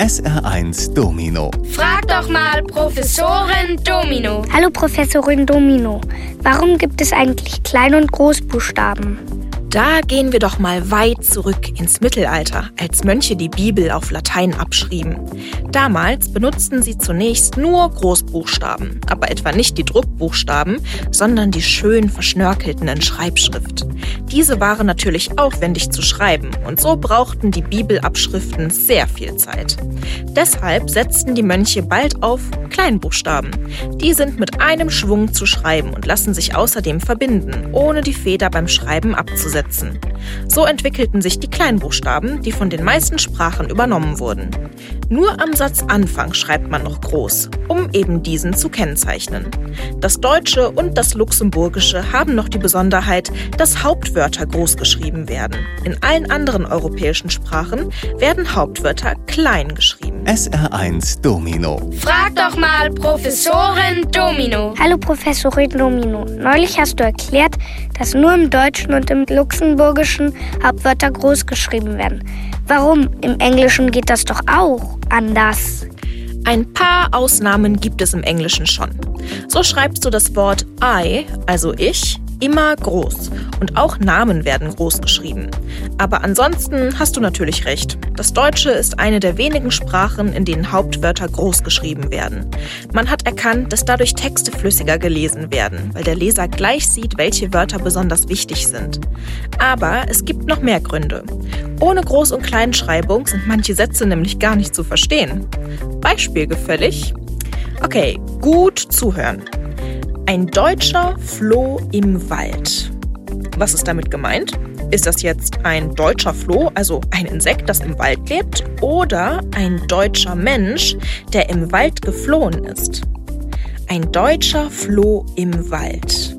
SR1 Domino. Frag doch mal Professorin Domino. Hallo Professorin Domino. Warum gibt es eigentlich Klein- und Großbuchstaben? Da gehen wir doch mal weit zurück ins Mittelalter, als Mönche die Bibel auf Latein abschrieben. Damals benutzten sie zunächst nur Großbuchstaben, aber etwa nicht die Druckbuchstaben, sondern die schön verschnörkelten in Schreibschrift. Diese waren natürlich aufwendig zu schreiben und so brauchten die Bibelabschriften sehr viel Zeit. Deshalb setzten die Mönche bald auf Kleinbuchstaben. Die sind mit einem Schwung zu schreiben und lassen sich außerdem verbinden, ohne die Feder beim Schreiben abzusetzen setzen. So entwickelten sich die Kleinbuchstaben, die von den meisten Sprachen übernommen wurden. Nur am Satzanfang schreibt man noch groß, um eben diesen zu kennzeichnen. Das Deutsche und das Luxemburgische haben noch die Besonderheit, dass Hauptwörter groß geschrieben werden. In allen anderen europäischen Sprachen werden Hauptwörter klein geschrieben. SR1 Domino. Frag doch mal Professorin Domino. Hallo Professorin Domino. Neulich hast du erklärt, dass nur im Deutschen und im Luxemburgischen Hauptwörter groß geschrieben werden. Warum? Im Englischen geht das doch auch anders. Ein paar Ausnahmen gibt es im Englischen schon. So schreibst du das Wort I, also ich, immer groß und auch Namen werden groß geschrieben. Aber ansonsten hast du natürlich recht. Das Deutsche ist eine der wenigen Sprachen, in denen Hauptwörter groß geschrieben werden. Man hat erkannt, dass dadurch Texte flüssiger gelesen werden, weil der Leser gleich sieht, welche Wörter besonders wichtig sind. Aber es gibt noch mehr Gründe. Ohne Groß- und Kleinschreibung sind manche Sätze nämlich gar nicht zu verstehen. Beispiel gefällig? Okay, gut zuhören. Ein Deutscher floh im Wald. Was ist damit gemeint? Ist das jetzt ein deutscher Floh, also ein Insekt, das im Wald lebt, oder ein deutscher Mensch, der im Wald geflohen ist? Ein deutscher Floh im Wald.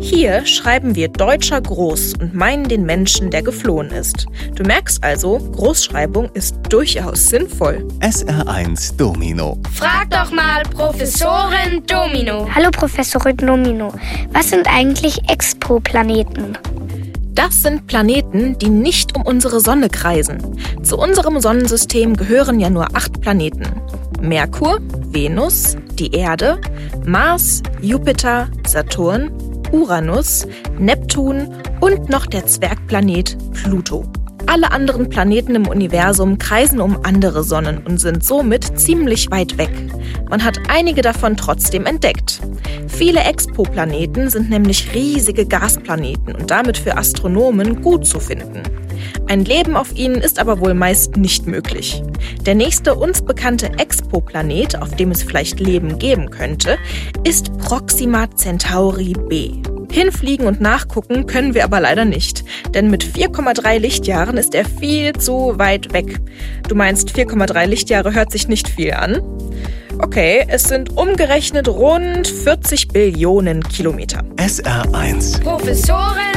Hier schreiben wir Deutscher groß und meinen den Menschen, der geflohen ist. Du merkst also, Großschreibung ist durchaus sinnvoll. SR1 Domino. Frag doch mal Professorin Domino. Hallo Professorin Domino. Was sind eigentlich Exoplaneten? Das sind Planeten, die nicht um unsere Sonne kreisen. Zu unserem Sonnensystem gehören ja nur acht Planeten. Merkur, Venus, die Erde, Mars, Jupiter, Saturn, Uranus, Neptun und noch der Zwergplanet Pluto. Alle anderen Planeten im Universum kreisen um andere Sonnen und sind somit ziemlich weit weg. Man hat einige davon trotzdem entdeckt. Viele Expoplaneten sind nämlich riesige Gasplaneten und damit für Astronomen gut zu finden. Ein Leben auf ihnen ist aber wohl meist nicht möglich. Der nächste uns bekannte Exoplanet, auf dem es vielleicht Leben geben könnte, ist Proxima Centauri b. Hinfliegen und nachgucken können wir aber leider nicht, denn mit 4,3 Lichtjahren ist er viel zu weit weg. Du meinst, 4,3 Lichtjahre hört sich nicht viel an? Okay, es sind umgerechnet rund 40 Billionen Kilometer. SR1 Professorin